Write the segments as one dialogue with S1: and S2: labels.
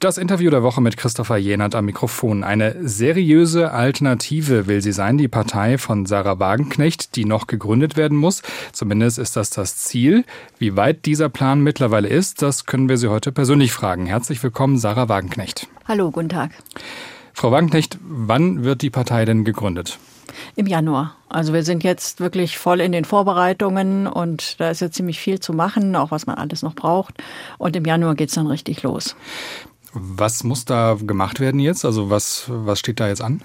S1: Das Interview der Woche mit Christopher Jenert am Mikrofon. Eine seriöse Alternative will sie sein, die Partei von Sarah Wagenknecht, die noch gegründet werden muss. Zumindest ist das das Ziel. Wie weit dieser Plan mittlerweile ist, das können wir Sie heute persönlich fragen. Herzlich willkommen, Sarah Wagenknecht.
S2: Hallo, guten Tag.
S1: Frau Wagenknecht, wann wird die Partei denn gegründet?
S2: Im Januar. Also wir sind jetzt wirklich voll in den Vorbereitungen und da ist jetzt ziemlich viel zu machen, auch was man alles noch braucht. Und im Januar geht es dann richtig los.
S1: Was muss da gemacht werden jetzt? Also was, was steht da jetzt an?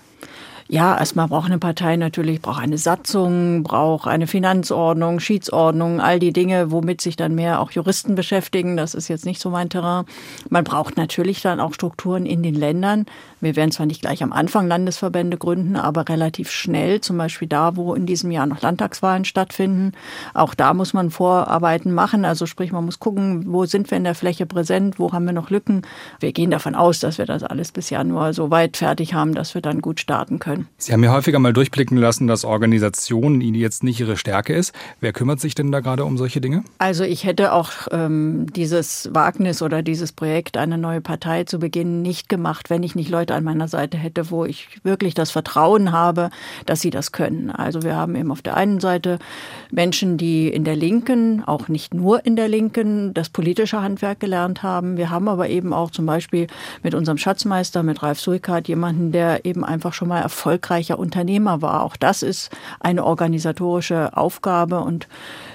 S2: Ja, erstmal braucht eine Partei natürlich, braucht eine Satzung, braucht eine Finanzordnung, Schiedsordnung, all die Dinge, womit sich dann mehr auch Juristen beschäftigen. Das ist jetzt nicht so mein Terrain. Man braucht natürlich dann auch Strukturen in den Ländern. Wir werden zwar nicht gleich am Anfang Landesverbände gründen, aber relativ schnell, zum Beispiel da, wo in diesem Jahr noch Landtagswahlen stattfinden. Auch da muss man Vorarbeiten machen. Also sprich, man muss gucken, wo sind wir in der Fläche präsent, wo haben wir noch Lücken. Wir gehen davon aus, dass wir das alles bis Januar so weit fertig haben, dass wir dann gut starten können können.
S1: Sie haben ja häufiger mal durchblicken lassen, dass Organisation Ihnen jetzt nicht Ihre Stärke ist. Wer kümmert sich denn da gerade um solche Dinge?
S2: Also ich hätte auch ähm, dieses Wagnis oder dieses Projekt, eine neue Partei zu beginnen, nicht gemacht, wenn ich nicht Leute an meiner Seite hätte, wo ich wirklich das Vertrauen habe, dass sie das können. Also wir haben eben auf der einen Seite Menschen, die in der Linken, auch nicht nur in der Linken, das politische Handwerk gelernt haben. Wir haben aber eben auch zum Beispiel mit unserem Schatzmeister, mit Ralf Suikat, jemanden, der eben einfach schon mal Erfolg erfolgreicher Unternehmer war. Auch das ist eine organisatorische Aufgabe und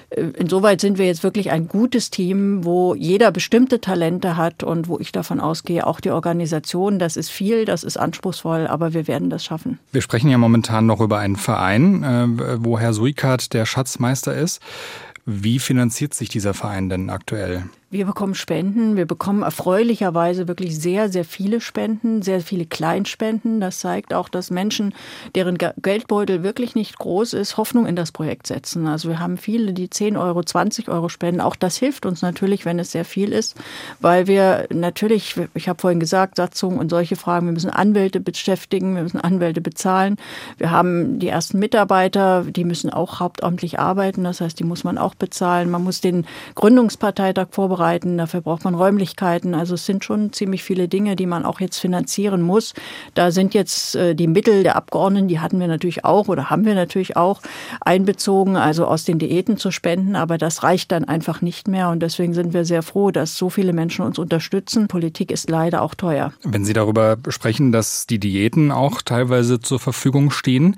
S2: äh, Insoweit sind wir jetzt wirklich ein gutes Team, wo jeder bestimmte Talente hat und wo ich davon ausgehe, auch die Organisation, das ist viel, das ist anspruchsvoll, aber wir werden das schaffen.
S1: Wir sprechen ja momentan noch über einen Verein, äh, wo Herr Suikat der Schatzmeister ist. Wie finanziert sich dieser Verein denn aktuell?
S2: Wir bekommen Spenden. Wir bekommen erfreulicherweise wirklich sehr, sehr viele Spenden, sehr viele Kleinspenden. Das zeigt auch, dass Menschen, deren Geldbeutel wirklich nicht groß ist, Hoffnung in das Projekt setzen. Also wir haben viele, die 10 Euro, 20 Euro spenden. Auch das hilft uns natürlich, wenn es sehr viel ist, weil wir natürlich, ich habe vorhin gesagt, Satzungen und solche Fragen, wir müssen Anwälte beschäftigen, wir müssen Anwälte bezahlen. Wir haben die ersten Mitarbeiter, die müssen auch hauptamtlich arbeiten. Das heißt, die muss man auch bezahlen. Man muss den Gründungsparteitag vorbereiten vorbereiten, dafür braucht man Räumlichkeiten. Also es sind schon ziemlich viele Dinge, die man auch jetzt finanzieren muss. Da sind jetzt äh, die Mittel der Abgeordneten, die hatten wir natürlich auch oder haben wir natürlich auch einbezogen, also aus den Diäten zu spenden, aber das reicht dann einfach nicht mehr und deswegen sind wir sehr froh, dass so viele Menschen uns unterstützen. Politik ist leider auch teuer.
S1: Wenn Sie darüber sprechen, dass die Diäten auch teilweise zur Verfügung stehen,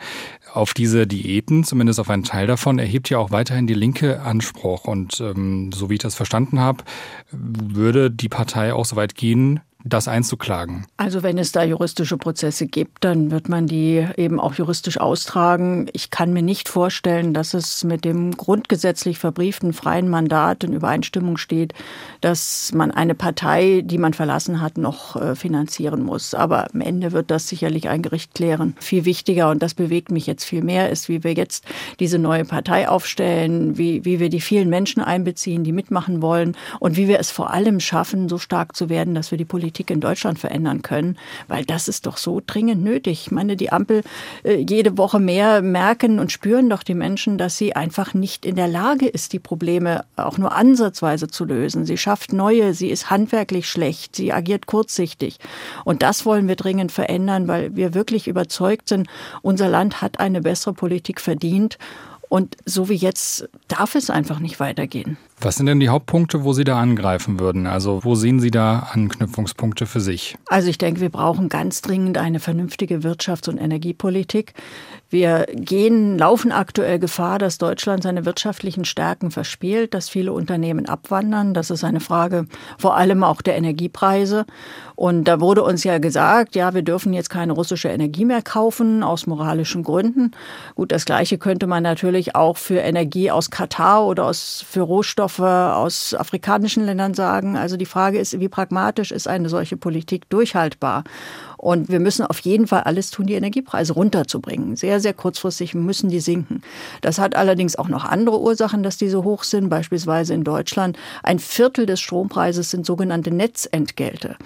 S1: auf diese Diäten, zumindest auf einen Teil davon, erhebt ja auch weiterhin die Linke Anspruch. Und ähm, so wie ich das verstanden habe, würde die Partei auch so weit gehen, das einzuklagen?
S2: Also wenn es da juristische Prozesse gibt, dann wird man die eben auch juristisch austragen. Ich kann mir nicht vorstellen, dass es mit dem grundgesetzlich verbrieften freien Mandat in Übereinstimmung steht, dass man eine Partei, die man verlassen hat, noch äh, finanzieren muss. Aber am Ende wird das sicherlich ein Gericht klären. Viel wichtiger, und das bewegt mich jetzt viel mehr, ist, wie wir jetzt diese neue Partei aufstellen, wie, wie wir die vielen Menschen einbeziehen, die mitmachen wollen und wie wir es vor allem schaffen, so stark zu werden, dass wir die Politik Politik in Deutschland verändern können, weil das ist doch so dringend nötig. Ich meine, die Ampel äh, jede Woche mehr merken und spüren doch die Menschen, dass sie einfach nicht in der Lage ist, die Probleme auch nur ansatzweise zu lösen. Sie schafft neue, sie ist handwerklich schlecht, sie agiert kurzsichtig. Und das wollen wir dringend verändern, weil wir wirklich überzeugt sind, unser Land hat eine bessere Politik verdient. Und so wie jetzt darf es einfach nicht weitergehen.
S1: Was sind denn die Hauptpunkte, wo Sie da angreifen würden? Also wo sehen Sie da Anknüpfungspunkte für sich?
S2: Also ich denke, wir brauchen ganz dringend eine vernünftige Wirtschafts- und Energiepolitik. Wir gehen, laufen aktuell Gefahr, dass Deutschland seine wirtschaftlichen Stärken verspielt, dass viele Unternehmen abwandern. Das ist eine Frage vor allem auch der Energiepreise. Und da wurde uns ja gesagt, ja, wir dürfen jetzt keine russische Energie mehr kaufen aus moralischen Gründen. Gut, das Gleiche könnte man natürlich auch für Energie aus Katar oder aus, für Rohstoffe Rohstoffe aus afrikanischen Ländern sagen. Also die Frage ist, wie pragmatisch ist eine solche Politik durchhaltbar? Und wir müssen auf jeden Fall alles tun, die Energiepreise runterzubringen. Sehr, sehr kurzfristig müssen die sinken. Das hat allerdings auch noch andere Ursachen, dass die so hoch sind. Beispielsweise in Deutschland ein Viertel des Strompreises sind sogenannte Netzentgelte.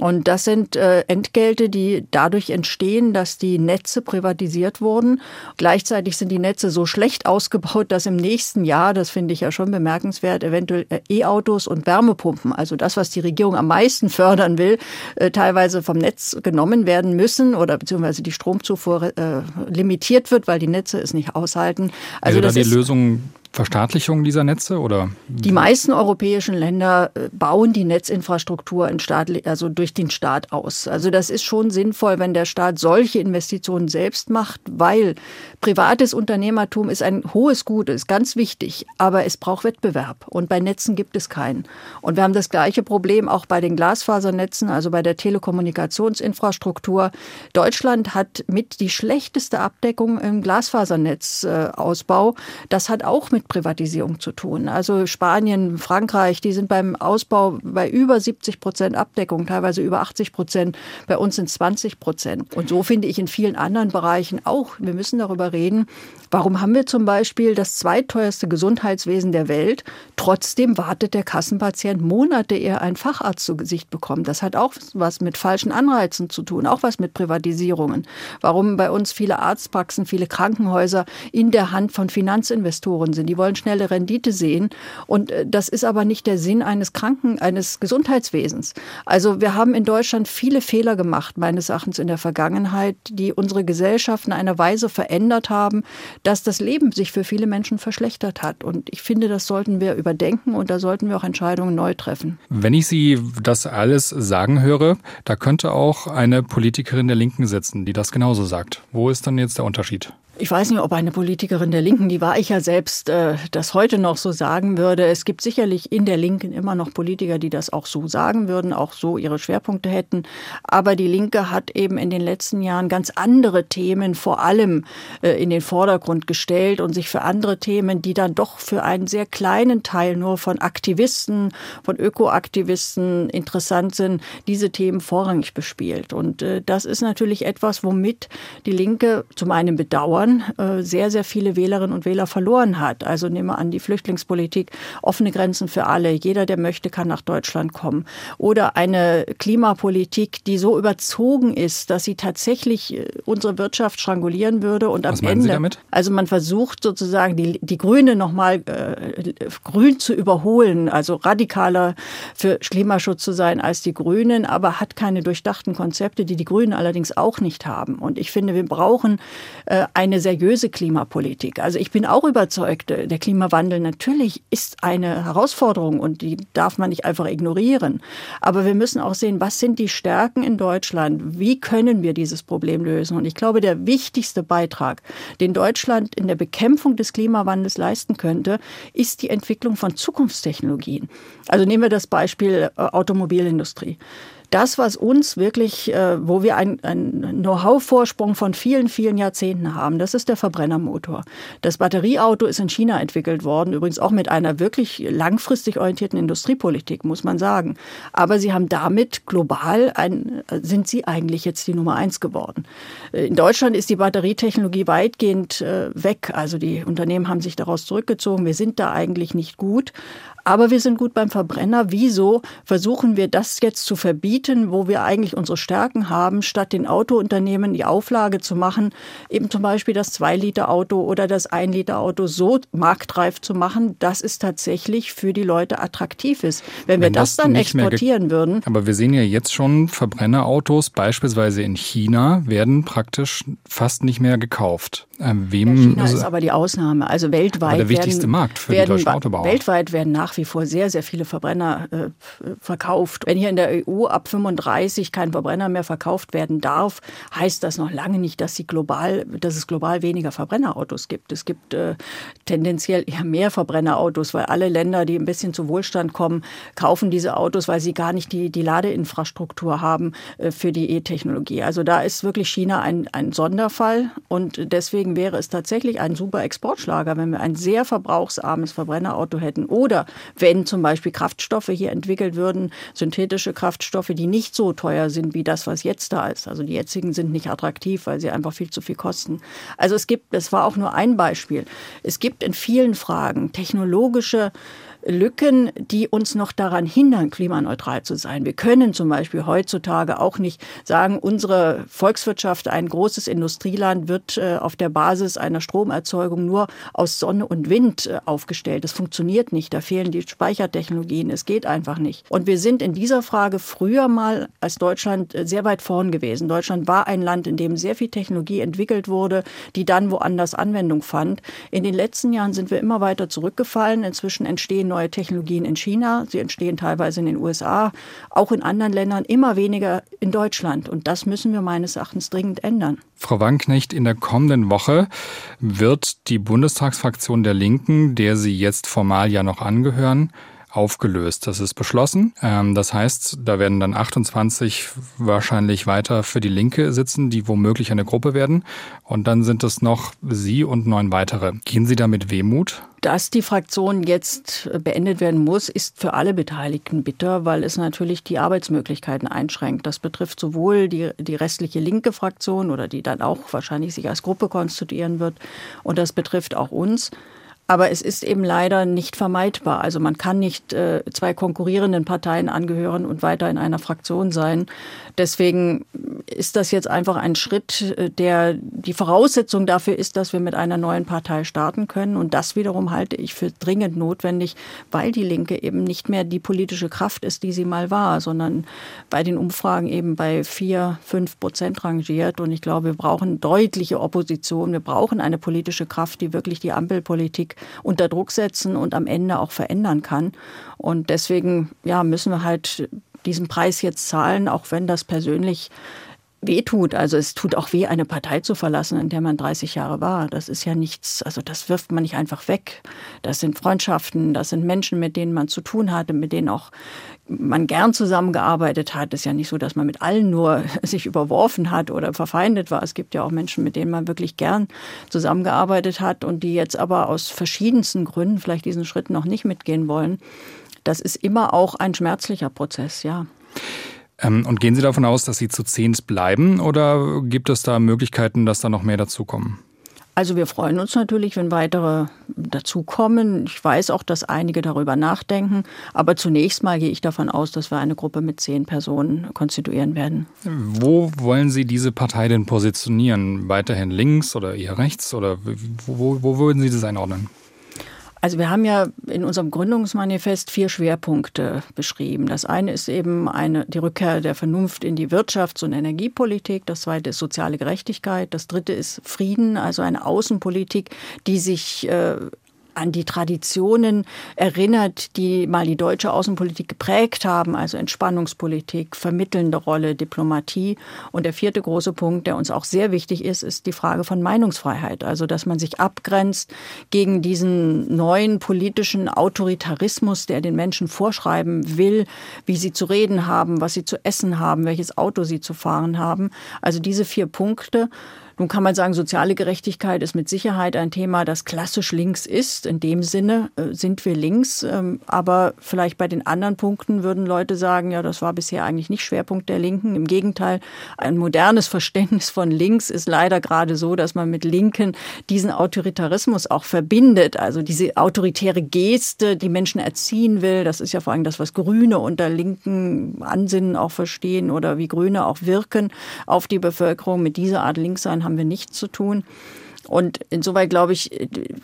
S2: Und das sind äh, Entgelte, die dadurch entstehen, dass die Netze privatisiert wurden. Gleichzeitig sind die Netze so schlecht ausgebaut, dass im nächsten Jahr, das finde ich ja schon bemerkenswert, eventuell äh, E-Autos und Wärmepumpen, also das, was die Regierung am meisten fördern will, äh, teilweise vom Netz genommen werden müssen oder beziehungsweise die Stromzufuhr äh, limitiert wird, weil die Netze es nicht aushalten.
S1: Also, also das die ist Lösung Verstaatlichung dieser Netze oder?
S2: Die meisten europäischen Länder äh, bauen die Netzinfrastruktur in Staat, also durch den Staat aus. Also das ist schon sinnvoll, wenn der Staat solche Investitionen selbst macht, weil privates Unternehmertum ist ein hohes Gut, ist ganz wichtig, aber es braucht Wettbewerb und bei Netzen gibt es keinen. Und wir haben das gleiche Problem auch bei den Glasfasernetzen, also bei der Telekommunikationsinfrastruktur. Deutschland hat mit die schlechteste Abdeckung im Glasfasernetzausbau. Das hat auch mit Privatisierung zu tun. Also Spanien, Frankreich, die sind beim Ausbau bei über 70 Prozent Abdeckung, teilweise über 80 Prozent. Bei uns sind 20 Prozent. Und so finde ich in vielen anderen Bereichen auch, wir müssen darüber reden, warum haben wir zum Beispiel das zweiteuerste Gesundheitswesen der Welt, trotzdem wartet der Kassenpatient Monate, ehe einen Facharzt zu Gesicht bekommt. Das hat auch was mit falschen Anreizen zu tun, auch was mit Privatisierungen. Warum bei uns viele Arztpraxen, viele Krankenhäuser in der Hand von Finanzinvestoren sind. Die wollen schnelle Rendite sehen. Und äh, das ist aber nicht der Sinn eines Kranken, eines Gesundheitswesens. Also wir haben in Deutschland viele Fehler gemacht, meines Erachtens in der Vergangenheit, die unsere Gesellschaft in einer Weise verändert haben, dass das Leben sich für viele Menschen verschlechtert hat. Und ich finde, das sollten wir überdenken und da sollten wir auch Entscheidungen neu treffen.
S1: Wenn ich Sie das alles sagen höre, da könnte auch eine Politikerin der Linken sitzen, die das genauso sagt. Wo ist dann jetzt der Unterschied?
S2: Ich weiß nicht, ob eine Politikerin der Linken, die war ich ja selbst, äh, das heute noch so sagen würde. Es gibt sicherlich in der Linken immer noch Politiker, die das auch so sagen würden, auch so ihre Schwerpunkte hätten. Aber die Linke hat eben in den letzten Jahren ganz andere Themen vor allem äh, in den Vordergrund gestellt und sich für andere Themen, die dann doch für einen sehr kleinen Teil nur von Aktivisten, von Ökoaktivisten interessant sind, diese Themen vorrangig bespielt. Und äh, das ist natürlich etwas, womit die Linke zum einen bedauert, Jahren äh, sehr, sehr viele Wählerinnen und Wähler verloren hat. Also nehmen wir an die Flüchtlingspolitik, offene Grenzen für alle. Jeder, der möchte, kann nach Deutschland kommen. Oder eine Klimapolitik, die so überzogen ist, dass sie tatsächlich äh, unsere Wirtschaft strangulieren würde. Und
S1: Was
S2: am Ende,
S1: Sie damit?
S2: also man versucht sozusagen die, die Grüne nochmal äh, grün zu überholen, also radikaler für Klimaschutz zu sein als die Grünen, aber hat keine durchdachten Konzepte, die die Grünen allerdings auch nicht haben. Und ich finde, wir brauchen äh, eine eine seriöse Klimapolitik. Also ich bin auch überzeugt, der Klimawandel natürlich ist eine Herausforderung und die darf man nicht einfach ignorieren. Aber wir müssen auch sehen, was sind die Stärken in Deutschland? Wie können wir dieses Problem lösen? Und ich glaube, der wichtigste Beitrag, den Deutschland in der Bekämpfung des Klimawandels leisten könnte, ist die Entwicklung von Zukunftstechnologien. Also nehmen wir das Beispiel äh, Automobilindustrie das, was uns wirklich, äh, wo wir einen Know-how-Vorsprung von vielen, vielen Jahrzehnten haben, das ist der Verbrennermotor. Das Batterieauto ist in China entwickelt worden, übrigens auch mit einer wirklich langfristig orientierten Industriepolitik, muss man sagen. Aber sie haben damit global ein, sind sie eigentlich jetzt die Nummer eins geworden. In Deutschland ist die Batterietechnologie weitgehend äh, weg. Also die Unternehmen haben sich daraus zurückgezogen. Wir sind da eigentlich nicht gut. Aber wir sind gut beim Verbrenner. Wieso versuchen wir das jetzt zu verbieten, wo wir eigentlich unsere Stärken haben, statt den Autounternehmen die Auflage zu machen, eben zum Beispiel das 2-Liter-Auto oder das 1-Liter-Auto so marktreif zu machen, dass es tatsächlich für die Leute attraktiv ist. Wenn, Wenn wir das, das dann exportieren würden.
S1: Aber wir sehen ja jetzt schon, Verbrennerautos beispielsweise in China werden praktisch fast nicht mehr gekauft.
S2: Ähm, wem China ist aber die Ausnahme. Also weltweit
S1: der wichtigste
S2: werden,
S1: Markt für
S2: werden,
S1: die deutschen Autobauer.
S2: Weltweit werden nach wie vor sehr, sehr viele Verbrenner äh, verkauft. Wenn hier in der EU ab 35 kein Verbrenner mehr verkauft werden darf, heißt das noch lange nicht, dass, sie global, dass es global weniger Verbrennerautos gibt. Es gibt äh, tendenziell eher mehr Verbrennerautos, weil alle Länder, die ein bisschen zu Wohlstand kommen, kaufen diese Autos, weil sie gar nicht die, die Ladeinfrastruktur haben äh, für die E-Technologie. Also da ist wirklich China ein, ein Sonderfall und deswegen Deswegen wäre es tatsächlich ein super Exportschlager, wenn wir ein sehr verbrauchsarmes Verbrennerauto hätten. Oder wenn zum Beispiel Kraftstoffe hier entwickelt würden, synthetische Kraftstoffe, die nicht so teuer sind wie das, was jetzt da ist. Also die jetzigen sind nicht attraktiv, weil sie einfach viel zu viel kosten. Also es gibt, das war auch nur ein Beispiel. Es gibt in vielen Fragen technologische Lücken, die uns noch daran hindern, klimaneutral zu sein. Wir können zum Beispiel heutzutage auch nicht sagen, unsere Volkswirtschaft, ein großes Industrieland, wird äh, auf der Basis einer Stromerzeugung nur aus Sonne und Wind äh, aufgestellt. Das funktioniert nicht. Da fehlen die Speichertechnologien. Es geht einfach nicht. Und wir sind in dieser Frage früher mal als Deutschland äh, sehr weit vorn gewesen. Deutschland war ein Land, in dem sehr viel Technologie entwickelt wurde, die dann woanders Anwendung fand. In den letzten Jahren sind wir immer weiter zurückgefallen. Inzwischen entstehen neue Technologien in China. Sie entstehen teilweise in den USA, auch in anderen Ländern, immer weniger in Deutschland. Und das müssen wir meines Erachtens dringend ändern.
S1: Frau Wanknecht, in der kommenden Woche wird die Bundestagsfraktion der Linken, der Sie jetzt formal ja noch angehören, aufgelöst. Das ist beschlossen. Ähm, das heißt, da werden dann 28 wahrscheinlich weiter für die Linke sitzen, die womöglich eine Gruppe werden. Und dann sind es noch Sie und neun weitere. Gehen Sie da mit Wehmut?
S2: Dass die Fraktion jetzt beendet werden muss, ist für alle Beteiligten bitter, weil es natürlich die Arbeitsmöglichkeiten einschränkt. Das betrifft sowohl die, die restliche linke Fraktion oder die dann auch wahrscheinlich sich als Gruppe konstituieren wird, und das betrifft auch uns. Aber es ist eben leider nicht vermeidbar. Also man kann nicht äh, zwei konkurrierenden Parteien angehören und weiter in einer Fraktion sein. Deswegen ist das jetzt einfach ein Schritt, äh, der die Voraussetzung dafür ist, dass wir mit einer neuen Partei starten können. Und das wiederum halte ich für dringend notwendig, weil die Linke eben nicht mehr die politische Kraft ist, die sie mal war, sondern bei den Umfragen eben bei vier, fünf Prozent rangiert. Und ich glaube, wir brauchen deutliche Opposition. Wir brauchen eine politische Kraft, die wirklich die Ampelpolitik unter Druck setzen und am Ende auch verändern kann. Und deswegen ja, müssen wir halt diesen Preis jetzt zahlen, auch wenn das persönlich weh tut. Also es tut auch weh, eine Partei zu verlassen, in der man 30 Jahre war. Das ist ja nichts, also das wirft man nicht einfach weg. Das sind Freundschaften, das sind Menschen, mit denen man zu tun hatte, mit denen auch man gern zusammengearbeitet hat. Es ist ja nicht so, dass man mit allen nur sich überworfen hat oder verfeindet war. Es gibt ja auch Menschen, mit denen man wirklich gern zusammengearbeitet hat und die jetzt aber aus verschiedensten Gründen vielleicht diesen Schritt noch nicht mitgehen wollen. Das ist immer auch ein schmerzlicher Prozess, ja.
S1: Ähm, und gehen Sie davon aus, dass Sie zu zehnt bleiben oder gibt es da Möglichkeiten, dass da noch mehr dazukommen?
S2: Also wir freuen uns natürlich, wenn weitere dazukommen. Ich weiß auch, dass einige darüber nachdenken. Aber zunächst mal gehe ich davon aus, dass wir eine Gruppe mit zehn Personen konstituieren werden.
S1: Wo wollen Sie diese Partei denn positionieren? Weiterhin links oder eher rechts? Oder wo, wo würden Sie das einordnen?
S2: Also wir haben ja in unserem Gründungsmanifest vier Schwerpunkte beschrieben. Das eine ist eben eine, die Rückkehr der Vernunft in die Wirtschafts- und Energiepolitik. Das zweite ist soziale Gerechtigkeit. Das dritte ist Frieden, also eine Außenpolitik, die sich äh, an die Traditionen erinnert, die mal die deutsche Außenpolitik geprägt haben, also Entspannungspolitik, vermittelnde Rolle, Diplomatie. Und der vierte große Punkt, der uns auch sehr wichtig ist, ist die Frage von Meinungsfreiheit. Also, dass man sich abgrenzt gegen diesen neuen politischen Autoritarismus, der den Menschen vorschreiben will, wie sie zu reden haben, was sie zu essen haben, welches Auto sie zu fahren haben. Also diese vier Punkte nun kann man sagen, soziale Gerechtigkeit ist mit Sicherheit ein Thema, das klassisch links ist. In dem Sinne äh, sind wir links. Ähm, aber vielleicht bei den anderen Punkten würden Leute sagen, ja, das war bisher eigentlich nicht Schwerpunkt der Linken. Im Gegenteil, ein modernes Verständnis von links ist leider gerade so, dass man mit Linken diesen Autoritarismus auch verbindet. Also diese autoritäre Geste, die Menschen erziehen will. Das ist ja vor allem das, was Grüne unter linken Ansinnen auch verstehen oder wie Grüne auch wirken auf die Bevölkerung. Mit dieser Art Linkssein haben wir nichts zu tun. Und insoweit glaube ich,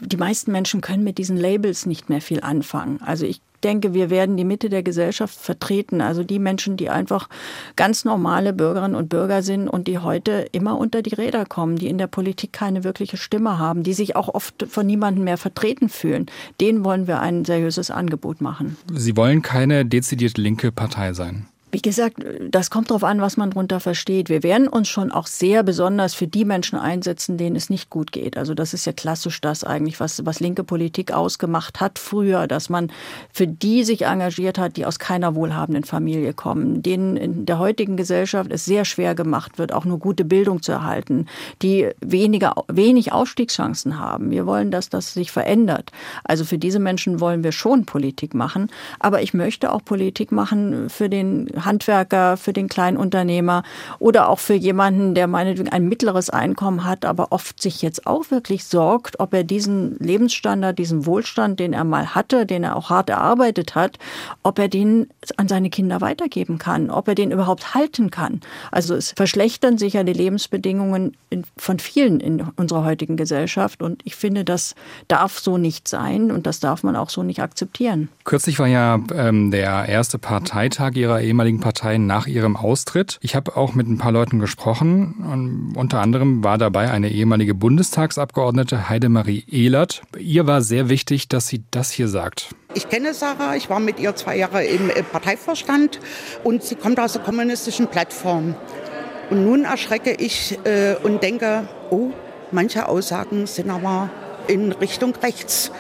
S2: die meisten Menschen können mit diesen Labels nicht mehr viel anfangen. Also ich denke, wir werden die Mitte der Gesellschaft vertreten. Also die Menschen, die einfach ganz normale Bürgerinnen und Bürger sind und die heute immer unter die Räder kommen, die in der Politik keine wirkliche Stimme haben, die sich auch oft von niemandem mehr vertreten fühlen. Denen wollen wir ein seriöses Angebot machen.
S1: Sie wollen keine dezidiert linke Partei sein.
S2: Wie gesagt, das kommt darauf an, was man darunter versteht. Wir werden uns schon auch sehr besonders für die Menschen einsetzen, denen es nicht gut geht. Also das ist ja klassisch das eigentlich, was, was linke Politik ausgemacht hat früher, dass man für die sich engagiert hat, die aus keiner wohlhabenden Familie kommen, denen in der heutigen Gesellschaft es sehr schwer gemacht wird, auch nur gute Bildung zu erhalten, die weniger, wenig Aufstiegschancen haben. Wir wollen, dass das sich verändert. Also für diese Menschen wollen wir schon Politik machen. Aber ich möchte auch Politik machen für den Handwerker, für den Kleinunternehmer oder auch für jemanden, der meinetwegen ein mittleres Einkommen hat, aber oft sich jetzt auch wirklich sorgt, ob er diesen Lebensstandard, diesen Wohlstand, den er mal hatte, den er auch hart erarbeitet hat, ob er den an seine Kinder weitergeben kann, ob er den überhaupt halten kann. Also es verschlechtern sich ja die Lebensbedingungen von vielen in unserer heutigen Gesellschaft und ich finde, das darf so nicht sein und das darf man auch so nicht akzeptieren.
S1: Kürzlich war ja ähm, der erste Parteitag Ihrer ehemaligen Partei nach Ihrem Austritt. Ich habe auch mit ein paar Leuten gesprochen und unter anderem war dabei eine ehemalige Bundestagsabgeordnete Heidemarie Ehlert. Ihr war sehr wichtig, dass sie das hier sagt.
S3: Ich kenne Sarah, ich war mit ihr zwei Jahre im Parteivorstand und sie kommt aus der kommunistischen Plattform. Und nun erschrecke ich äh, und denke, oh, manche Aussagen sind aber in Richtung rechts.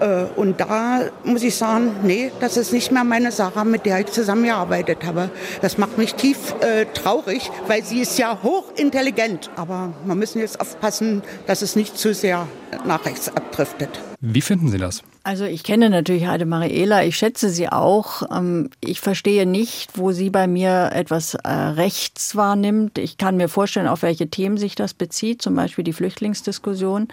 S3: Äh, und da muss ich sagen, nee, das ist nicht mehr meine Sarah, mit der ich zusammengearbeitet habe. Das macht mich tief äh, traurig, weil sie ist ja hochintelligent. Aber wir müssen jetzt aufpassen, dass es nicht zu sehr nach rechts abdriftet.
S1: Wie finden Sie das?
S2: Also ich kenne natürlich Heide Mariela, ich schätze sie auch. Ähm, ich verstehe nicht, wo sie bei mir etwas äh, rechts wahrnimmt. Ich kann mir vorstellen, auf welche Themen sich das bezieht, zum Beispiel die Flüchtlingsdiskussion.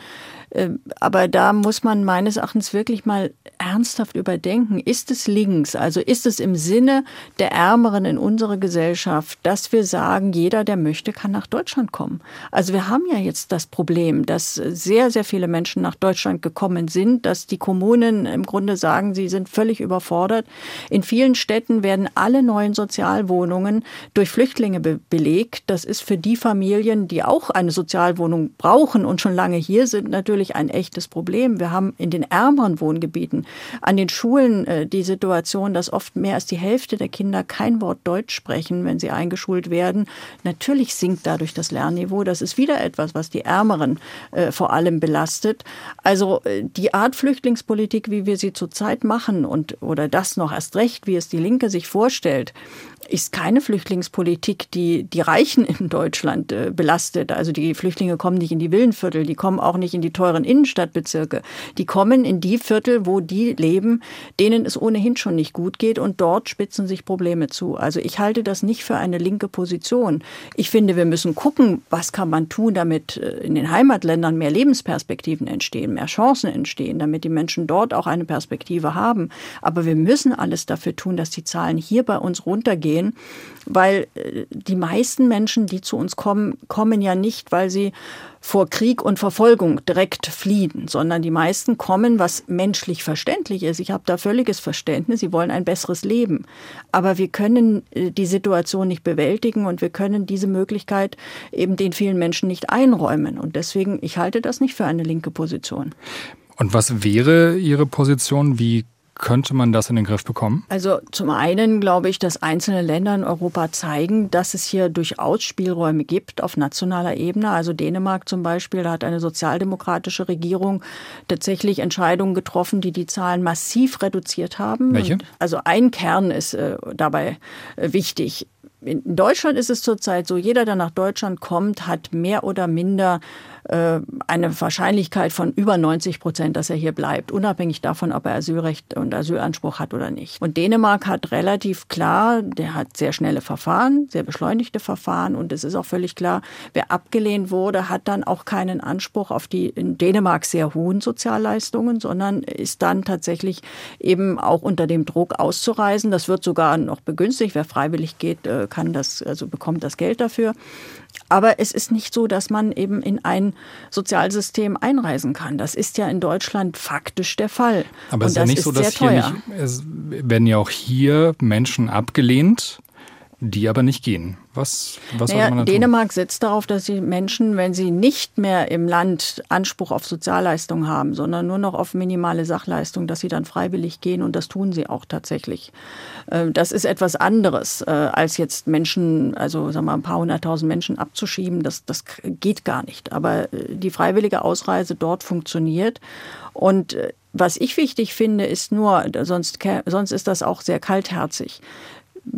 S2: Ähm, aber da muss man meines Erachtens wirklich mal ernsthaft überdenken. Ist es links? Also ist es im Sinne der Ärmeren in unserer Gesellschaft, dass wir sagen, jeder, der möchte, kann nach Deutschland kommen? Also wir haben ja jetzt das Problem, dass sehr, sehr viele Menschen nach Deutschland gekommen sind, dass die Kommunen im Grunde sagen, sie sind völlig überfordert. In vielen Städten werden alle neuen Sozialwohnungen durch Flüchtlinge be belegt. Das ist für die Familien, die auch eine Sozialwohnung brauchen und schon lange hier sind, natürlich natürlich ein echtes Problem. Wir haben in den ärmeren Wohngebieten an den Schulen äh, die Situation, dass oft mehr als die Hälfte der Kinder kein Wort Deutsch sprechen, wenn sie eingeschult werden. Natürlich sinkt dadurch das Lernniveau. Das ist wieder etwas, was die Ärmeren äh, vor allem belastet. Also äh, die Art Flüchtlingspolitik, wie wir sie zurzeit machen und oder das noch erst recht, wie es die Linke sich vorstellt, ist keine Flüchtlingspolitik, die die Reichen in Deutschland äh, belastet. Also die Flüchtlinge kommen nicht in die Villenviertel, die kommen auch nicht in die teuren Innenstadtbezirke. Die kommen in die Viertel, wo die leben, denen es ohnehin schon nicht gut geht und dort spitzen sich Probleme zu. Also ich halte das nicht für eine linke Position. Ich finde, wir müssen gucken, was kann man tun, damit äh, in den Heimatländern mehr Lebensperspektiven entstehen, mehr Chancen entstehen, damit die Menschen dort auch eine Perspektive haben. Aber wir müssen alles dafür tun, dass die Zahlen hier bei uns runtergehen gehen, weil äh, die meisten Menschen, die zu uns kommen, kommen ja nicht, weil sie vor Krieg und Verfolgung direkt fliehen, sondern die meisten kommen, was menschlich verständlich ist. Ich habe da völliges Verständnis. Sie wollen ein besseres Leben. Aber wir können äh, die Situation nicht bewältigen und wir können diese Möglichkeit eben den vielen Menschen nicht einräumen. Und deswegen, ich halte das nicht für eine linke Position.
S1: Und was wäre Ihre Position? Wie könnte man das in den Griff bekommen?
S2: Also zum einen glaube ich, dass einzelne Länder in Europa zeigen, dass es hier durchaus Spielräume gibt auf nationaler Ebene. Also Dänemark zum Beispiel, da hat eine sozialdemokratische Regierung tatsächlich Entscheidungen getroffen, die die Zahlen massiv reduziert haben.
S1: Welche?
S2: Und also ein Kern ist äh, dabei äh, wichtig. In Deutschland ist es zurzeit so, jeder, der nach Deutschland kommt, hat mehr oder minder eine Wahrscheinlichkeit von über 90 Prozent, dass er hier bleibt, unabhängig davon, ob er Asylrecht und Asylanspruch hat oder nicht. Und Dänemark hat relativ klar, der hat sehr schnelle Verfahren, sehr beschleunigte Verfahren und es ist auch völlig klar, wer abgelehnt wurde, hat dann auch keinen Anspruch auf die in Dänemark sehr hohen Sozialleistungen, sondern ist dann tatsächlich eben auch unter dem Druck auszureisen. Das wird sogar noch begünstigt. Wer freiwillig geht, äh, kann das, also bekommt das Geld dafür. Aber es ist nicht so, dass man eben in ein Sozialsystem einreisen kann. Das ist ja in Deutschland faktisch der Fall.
S1: Aber es ist ja nicht so, dass hier nicht, es werden ja auch hier Menschen abgelehnt, die aber nicht gehen. Was, was
S2: naja,
S1: soll man
S2: Dänemark setzt darauf, dass die Menschen, wenn sie nicht mehr im Land Anspruch auf Sozialleistungen haben, sondern nur noch auf minimale Sachleistungen, dass sie dann freiwillig gehen und das tun sie auch tatsächlich. Äh, das ist etwas anderes, äh, als jetzt Menschen, also sagen wir ein paar hunderttausend Menschen abzuschieben. Das, das geht gar nicht. Aber äh, die freiwillige Ausreise dort funktioniert. Und was ich wichtig finde, ist nur, sonst, sonst ist das auch sehr kaltherzig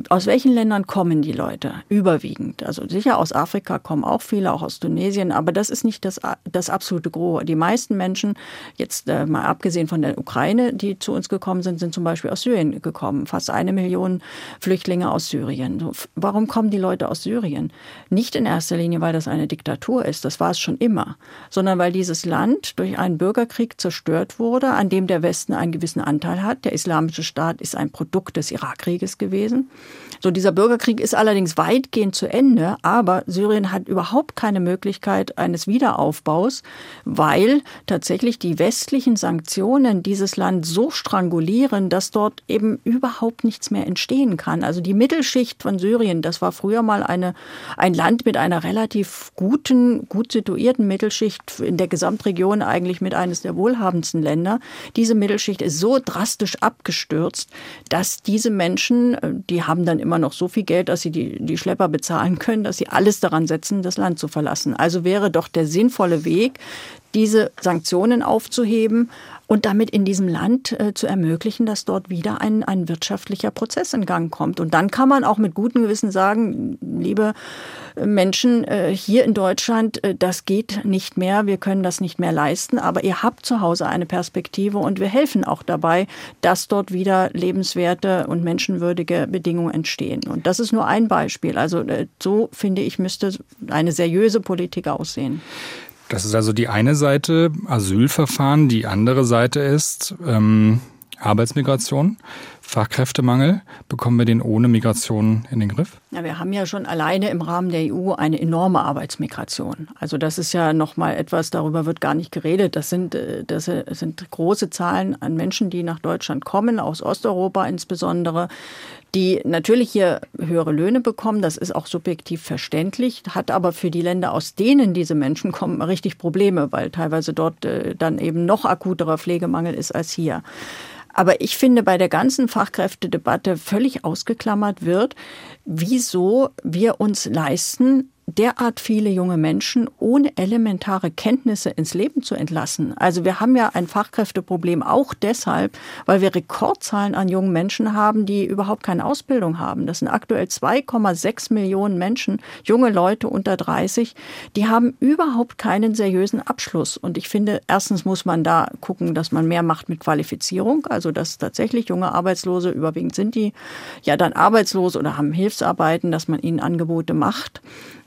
S2: aus welchen Ländern kommen die Leute? Überwiegend. Also sicher aus Afrika kommen auch viele, auch aus Tunesien, aber das ist nicht das, das absolute Gros. Die meisten Menschen, jetzt äh, mal abgesehen von der Ukraine, die zu uns gekommen sind, sind zum Beispiel aus Syrien gekommen. Fast eine Million Flüchtlinge aus Syrien. Warum kommen die Leute aus Syrien? Nicht in erster Linie, weil das eine Diktatur ist, das war es schon immer, sondern weil dieses Land durch einen Bürgerkrieg zerstört wurde, an dem der Westen einen gewissen Anteil hat. Der Islamische Staat ist ein Produkt des Irakkrieges gewesen. So, dieser Bürgerkrieg ist allerdings weitgehend zu Ende, aber Syrien hat überhaupt keine Möglichkeit eines Wiederaufbaus, weil tatsächlich die westlichen Sanktionen dieses Land so strangulieren, dass dort eben überhaupt nichts mehr entstehen kann. Also die Mittelschicht von Syrien, das war früher mal eine, ein Land mit einer relativ guten, gut situierten Mittelschicht in der Gesamtregion eigentlich mit eines der wohlhabendsten Länder. Diese Mittelschicht ist so drastisch abgestürzt, dass diese Menschen, äh, die haben dann immer noch so viel Geld, dass sie die, die Schlepper bezahlen können, dass sie alles daran setzen, das Land zu verlassen. Also wäre doch der sinnvolle Weg, diese Sanktionen aufzuheben und damit in diesem Land äh, zu ermöglichen, dass dort wieder ein, ein wirtschaftlicher Prozess in Gang kommt. Und dann kann man auch mit gutem Gewissen sagen, liebe Menschen äh, hier in Deutschland, äh, das geht nicht mehr, wir können das nicht mehr leisten, aber ihr habt zu Hause eine Perspektive und wir helfen auch dabei, dass dort wieder lebenswerte und menschenwürdige Bedingungen entstehen. Und das ist nur ein Beispiel. Also äh, so finde ich, müsste eine seriöse Politik aussehen.
S1: Das ist also die eine Seite, Asylverfahren. Die andere Seite ist ähm, Arbeitsmigration, Fachkräftemangel. Bekommen wir den ohne Migration in den Griff?
S2: Ja, wir haben ja schon alleine im Rahmen der EU eine enorme Arbeitsmigration. Also das ist ja noch mal etwas, darüber wird gar nicht geredet. Das sind, äh, das sind große Zahlen an Menschen, die nach Deutschland kommen, aus Osteuropa insbesondere, die natürlich hier höhere Löhne bekommen. Das ist auch subjektiv verständlich, hat aber für die Länder, aus denen diese Menschen kommen, richtig Probleme, weil teilweise dort äh, dann eben noch akuterer Pflegemangel ist als hier. Aber ich finde, bei der ganzen Fachkräftedebatte völlig ausgeklammert wird, wieso wir uns leisten, derart viele junge Menschen ohne elementare Kenntnisse ins Leben zu entlassen. Also wir haben ja ein Fachkräfteproblem auch deshalb, weil wir Rekordzahlen an jungen Menschen haben, die überhaupt keine Ausbildung haben. Das sind aktuell 2,6 Millionen Menschen, junge Leute unter 30, die haben überhaupt keinen seriösen Abschluss. Und ich finde, erstens muss man da gucken, dass man mehr macht mit Qualifizierung, also dass tatsächlich junge Arbeitslose, überwiegend sind die ja dann arbeitslos oder haben Hilfsarbeiten, dass man ihnen Angebote macht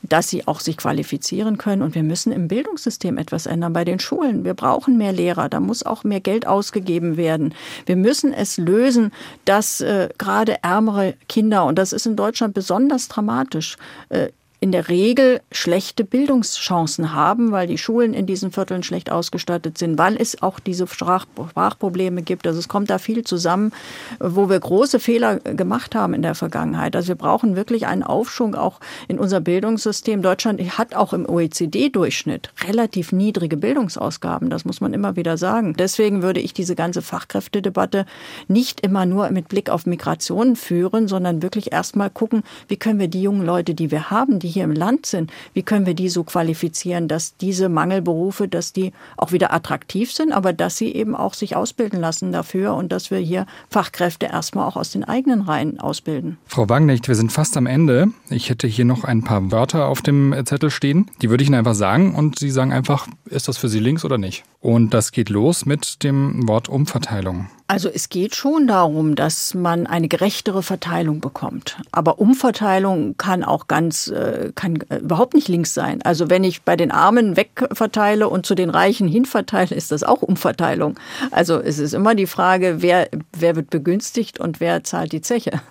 S2: dass sie auch sich qualifizieren können. Und wir müssen im Bildungssystem etwas ändern bei den Schulen. Wir brauchen mehr Lehrer. Da muss auch mehr Geld ausgegeben werden. Wir müssen es lösen, dass äh, gerade ärmere Kinder, und das ist in Deutschland besonders dramatisch, äh, in der Regel schlechte Bildungschancen haben, weil die Schulen in diesen Vierteln schlecht ausgestattet sind, weil es auch diese Sprachprobleme gibt. Also es kommt da viel zusammen, wo wir große Fehler gemacht haben in der Vergangenheit. Also wir brauchen wirklich einen Aufschwung auch in unser Bildungssystem. Deutschland hat auch im OECD-Durchschnitt relativ niedrige Bildungsausgaben. Das muss man immer wieder sagen. Deswegen würde ich diese ganze Fachkräftedebatte nicht immer nur mit Blick auf Migration führen, sondern wirklich erstmal gucken, wie können wir die jungen Leute, die wir haben, die hier im Land sind, wie können wir die so qualifizieren, dass diese Mangelberufe, dass die auch wieder attraktiv sind, aber dass sie eben auch sich ausbilden lassen dafür und dass wir hier Fachkräfte erstmal auch aus den eigenen Reihen ausbilden.
S1: Frau Wagnecht, wir sind fast am Ende. Ich hätte hier noch ein paar Wörter auf dem Zettel stehen. Die würde ich Ihnen einfach sagen und Sie sagen einfach, ist das für Sie links oder nicht? Und das geht los mit dem Wort Umverteilung.
S2: Also es geht schon darum, dass man eine gerechtere Verteilung bekommt. Aber Umverteilung kann auch ganz, äh, kann äh, überhaupt nicht links sein. Also wenn ich bei den Armen wegverteile und zu den Reichen hinverteile, ist das auch Umverteilung. Also es ist immer die Frage, wer, wer wird begünstigt und wer zahlt die Zeche.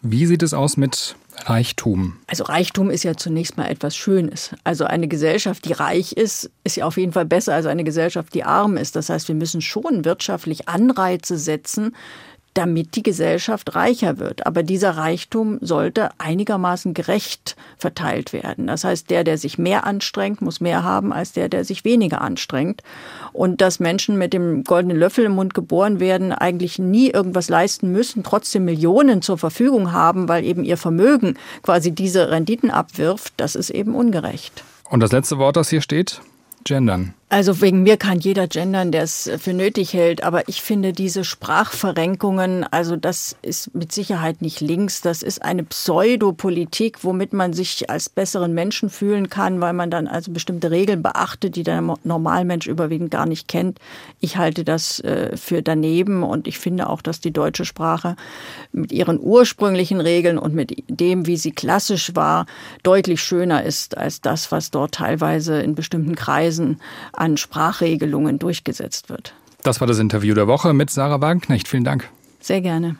S1: Wie sieht es aus mit Reichtum?
S2: Also Reichtum ist ja zunächst mal etwas Schönes. Also eine Gesellschaft, die reich ist, ist ja auf jeden Fall besser als eine Gesellschaft, die arm ist. Das heißt, wir müssen schon wirtschaftlich Anreize setzen, damit die Gesellschaft reicher wird. Aber dieser Reichtum sollte einigermaßen gerecht verteilt werden. Das heißt, der, der sich mehr anstrengt, muss mehr haben als der, der sich weniger anstrengt. Und dass Menschen mit dem goldenen Löffel im Mund geboren werden, eigentlich nie irgendwas leisten müssen, trotzdem Millionen zur Verfügung haben, weil eben ihr Vermögen quasi diese Renditen abwirft, das ist eben ungerecht.
S1: Und das letzte Wort, das hier steht? Gendern.
S2: Also wegen mir kann jeder gendern, der es für nötig hält. Aber ich finde diese Sprachverrenkungen, also das ist mit Sicherheit nicht links. Das ist eine Pseudopolitik, womit man sich als besseren Menschen fühlen kann, weil man dann also bestimmte Regeln beachtet, die der Normalmensch überwiegend gar nicht kennt. Ich halte das äh, für daneben und ich finde auch, dass die deutsche Sprache mit ihren ursprünglichen Regeln und mit dem, wie sie klassisch war, deutlich schöner ist als das, was dort teilweise in bestimmten Kreisen an Sprachregelungen durchgesetzt wird.
S1: Das war das Interview der Woche mit Sarah Wagenknecht. Vielen Dank.
S2: Sehr gerne.